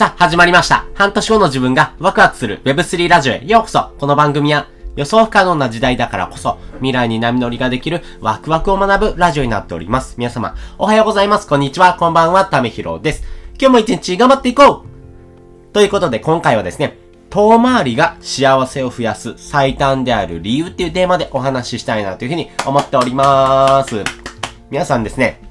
さあ、始まりました。半年後の自分がワクワクする Web3 ラジオへようこそ。この番組は予想不可能な時代だからこそ未来に波乗りができるワクワクを学ぶラジオになっております。皆様、おはようございます。こんにちは。こんばんは。ためひろです。今日も一日頑張っていこうということで今回はですね、遠回りが幸せを増やす最短である理由っていうテーマでお話ししたいなというふうに思っております。皆さんですね、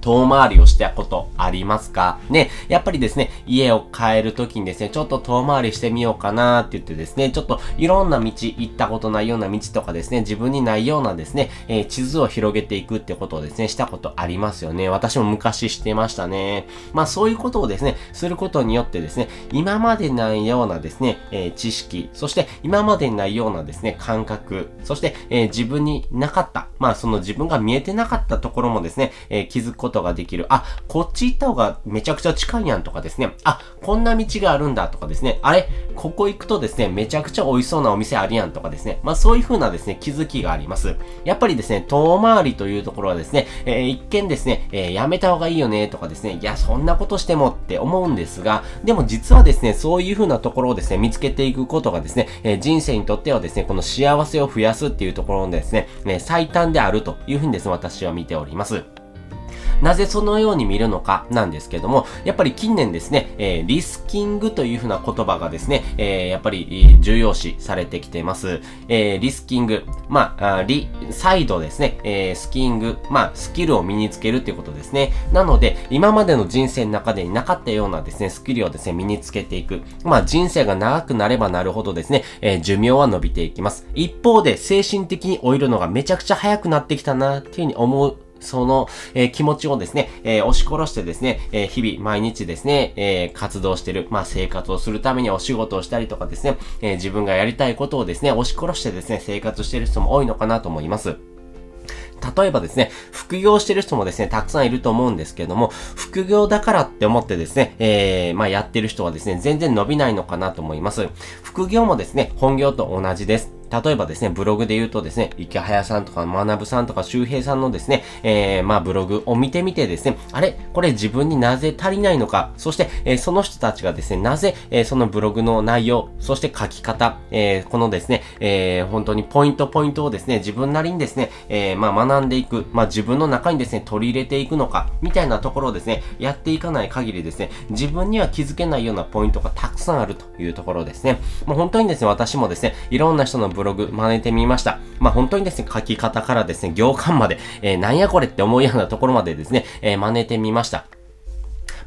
遠回りをしたことありますか？ね、やっぱりですね、家を変えるときにですね、ちょっと遠回りしてみようかなって言ってですね、ちょっといろんな道、行ったことないような道とかですね、自分にないようなですね、えー地図を広げていくってことをですね、したことありますよね。私も昔してましたね。まあそういうことをですね、することによってですね、今までないようなですね、えー知識、そして今までないようなですね、感覚、そして、えー自分になかった、まあその自分が見えてなかったところもですね、え気づくことことができる。あ、こっち行った方がめちゃくちゃ近いやんとかですね。あ、こんな道があるんだとかですね。あれ、ここ行くとですね、めちゃくちゃ美味しそうなお店あるやんとかですね。まあそういう風なですね、気づきがあります。やっぱりですね、遠回りというところはですね、えー一見ですね、えーやめた方がいいよねとかですね、いや、そんなことしてもって思うんですが、でも実はですね、そういう風なところをですね、見つけていくことがですね、えー人生にとってはですね、この幸せを増やすっていうところのですね、え最短であるという風にですね、私は見ております。なぜそのように見るのかなんですけども、やっぱり近年ですね、えーリスキングというふうな言葉がですね、えーやっぱり重要視されてきています。えーリスキング、まあ、リ、サイドですね、えースキング、まあ、スキルを身につけるっていうことですね。なので、今までの人生の中でになかったようなですね、スキルをですね、身につけていく。まあ、人生が長くなればなるほどですね、えー寿命は伸びていきます。一方で、精神的に老いるのがめちゃくちゃ早くなってきたな、っていうふうに思うその、えー気持ちをですね、えー押し殺してですね、えー日々毎日ですね、え活動してる、まあ生活をするためにお仕事をしたりとかですね、え自分がやりたいことをですね、押し殺してですね、生活してる人も多いのかなと思います。例えばですね、副業してる人もですね、たくさんいると思うんですけども、副業だからって思ってですね、えー、まあやってる人はですね、全然伸びないのかなと思います。副業もですね、本業と同じです。例えばですね、ブログで言うとですね、池早さんとか学さんとか周平さんのですね、えー、まあブログを見てみてですね、あれこれ自分になぜ足りないのか、そして、えーその人たちがですね、なぜ、えーそのブログの内容、そして書き方、えーこのですね、えー本当にポイントポイントをですね、自分なりにですね、えーまあ学んでいく、まあ自分の中にですね、取り入れていくのか、みたいなところをですね、やっていかない限りですね、自分には気づけないようなポイントがたくさんあるというところですね。もう本当にですね、私もですね、いろんな人のブログ真似てみました。まあ本当にですね、書き方からですね、行間まで、えーなんやこれって思うようなところまでですね、えー真似てみました。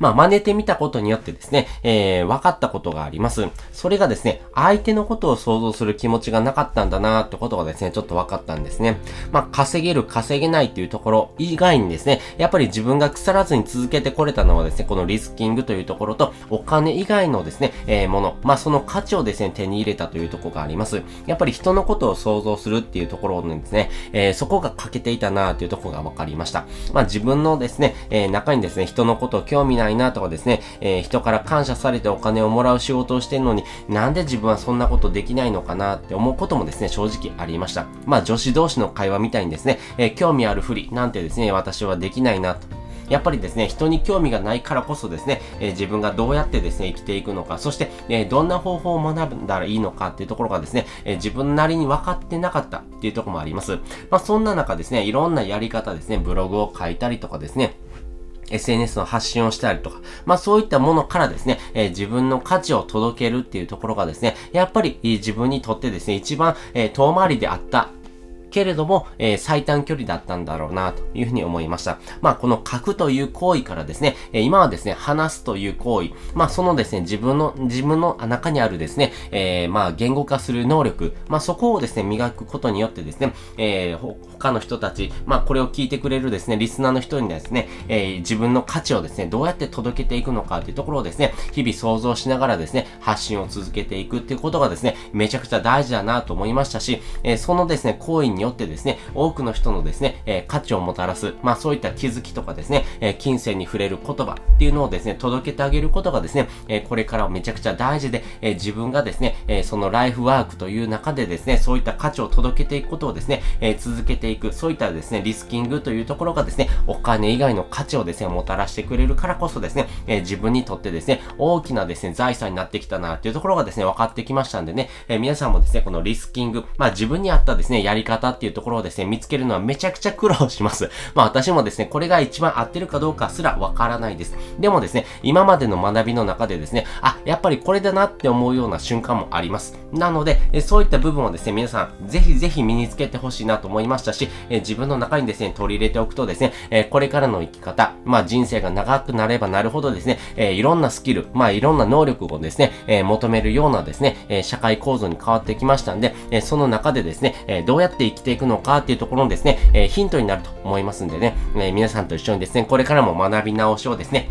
まあ、真似てみたことによってですね、えー、分かったことがあります。それがですね、相手のことを想像する気持ちがなかったんだなってことがですね、ちょっと分かったんですね。まあ、稼げる、稼げないっていうところ以外にですね、やっぱり自分が腐らずに続けてこれたのはですね、このリスキングというところと、お金以外のですね、えー、もの、まあ、その価値をですね、手に入れたというところがあります。やっぱり人のことを想像するっていうところにですね、えー、そこが欠けていたなっていうところが分かりました。まあ、自分のですね、えー、中にですね、人のことを興味ないないなとかですね、えー人から感謝されてお金をもらう仕事をしてるのに、なんで自分はそんなことできないのかなって思うこともですね、正直ありました。まあ、女子同士の会話みたいにですね、えー興味あるふりなんてですね、私はできないなと。やっぱりですね、人に興味がないからこそですね、えー自分がどうやってですね、生きていくのか、そして、えーどんな方法を学んだらいいのかっていうところがですね、えー自分なりに分かってなかったっていうところもあります。まあ、そんな中ですね、いろんなやり方ですね、ブログを書いたりとかですね、SNS の発信をしたりとか、まあそういったものからですね、えー自分の価値を届けるっていうところがですね、やっぱり自分にとってですね、一番、えー遠回りであったけれども、えー最短距離だったんだろうな、というふうに思いました。まあ、この書くという行為からですね、えー今はですね、話すという行為、まあ、そのですね、自分の、自分の中にあるですね、えーまあ、言語化する能力、まあ、そこをですね、磨くことによってですね、えー他の人たち、まあ、これを聞いてくれるですね、リスナーの人にですね、えー自分の価値をですね、どうやって届けていくのかというところをですね、日々想像しながらですね、発信を続けていくっていうことがですね、めちゃくちゃ大事だなと思いましたし、えーそのですね、行為にによってですね、多くの人のですね、えー、価値をもたらす、まあそういった気づきとかですね、えー、金銭に触れる言葉っていうのをですね、届けてあげることがですね、えー、これからめちゃくちゃ大事で、えー、自分がですね、えー、そのライフワークという中でですね、そういった価値を届けていくことをですね、えー、続けていく、そういったですね、リスキングというところがですね、お金以外の価値をですね、もたらしてくれるからこそですね、えー、自分にとってですね、大きなですね、財産になってきたなっていうところがですね、分かってきましたんでね、えー、皆さんもですね、このリスキング、まあ自分に合ったですね、やり方っていうところをですね、見つけるのはめちゃくちゃ苦労します。まあ私もですね、これが一番合ってるかどうかすらわからないです。でもですね、今までの学びの中でですね、あ、やっぱりこれだなって思うような瞬間もあります。なので、えそういった部分をですね、皆さん、ぜひぜひ身につけてほしいなと思いましたし、え自分の中にですね、取り入れておくとですね、えこれからの生き方、まあ人生が長くなればなるほどですね、えいろんなスキル、まあいろんな能力をですね、え求めるようなですね、え社会構造に変わってきましたんで、えその中でですね、えどうやって生きていくのかっていうところのですね、えヒントになると思いますんでね、え皆さんと一緒にですね、これからも学び直しをですね、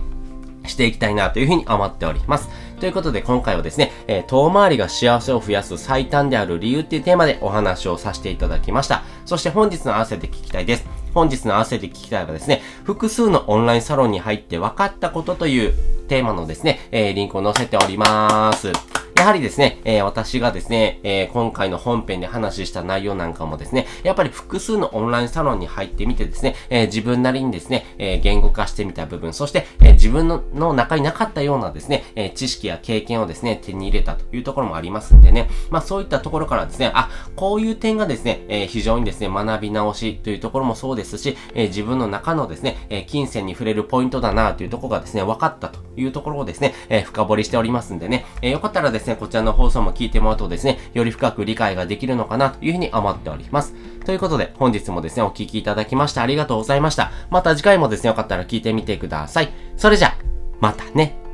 していきたいなというふうに思っております。ということで今回はですね、えー、遠回りが幸せを増やす最短である理由っていうテーマでお話をさせていただきました。そして本日の合わせて聞きたいです。本日の合わせて聞きたいはですね、複数のオンラインサロンに入って分かったことというテーマのですね、えー、リンクを載せております。やはりですね、えー、私がですね、えー、今回の本編で話した内容なんかもですね、やっぱり複数のオンラインサロンに入ってみてですね、えー、自分なりにですね、え言語化してみた部分、そして、え自分のの中になかったようなですね、え知識や経験をですね、手に入れたというところもありますんでね、まあそういったところからですね、あ、こういう点がですね、え非常にですね、学び直しというところもそうですし、え自分の中のですね、え金銭に触れるポイントだなというところがですね、分かったというところをですね、え深掘りしておりますんでね、えよかったらですね、ねこちらの放送もも聞いてもらうとですね、より深く理解ができるのかなというふうに思っております。ということで、本日もですね、お聴きいただきましてありがとうございました。また次回もですね、よかったら聞いてみてください。それじゃ、またね。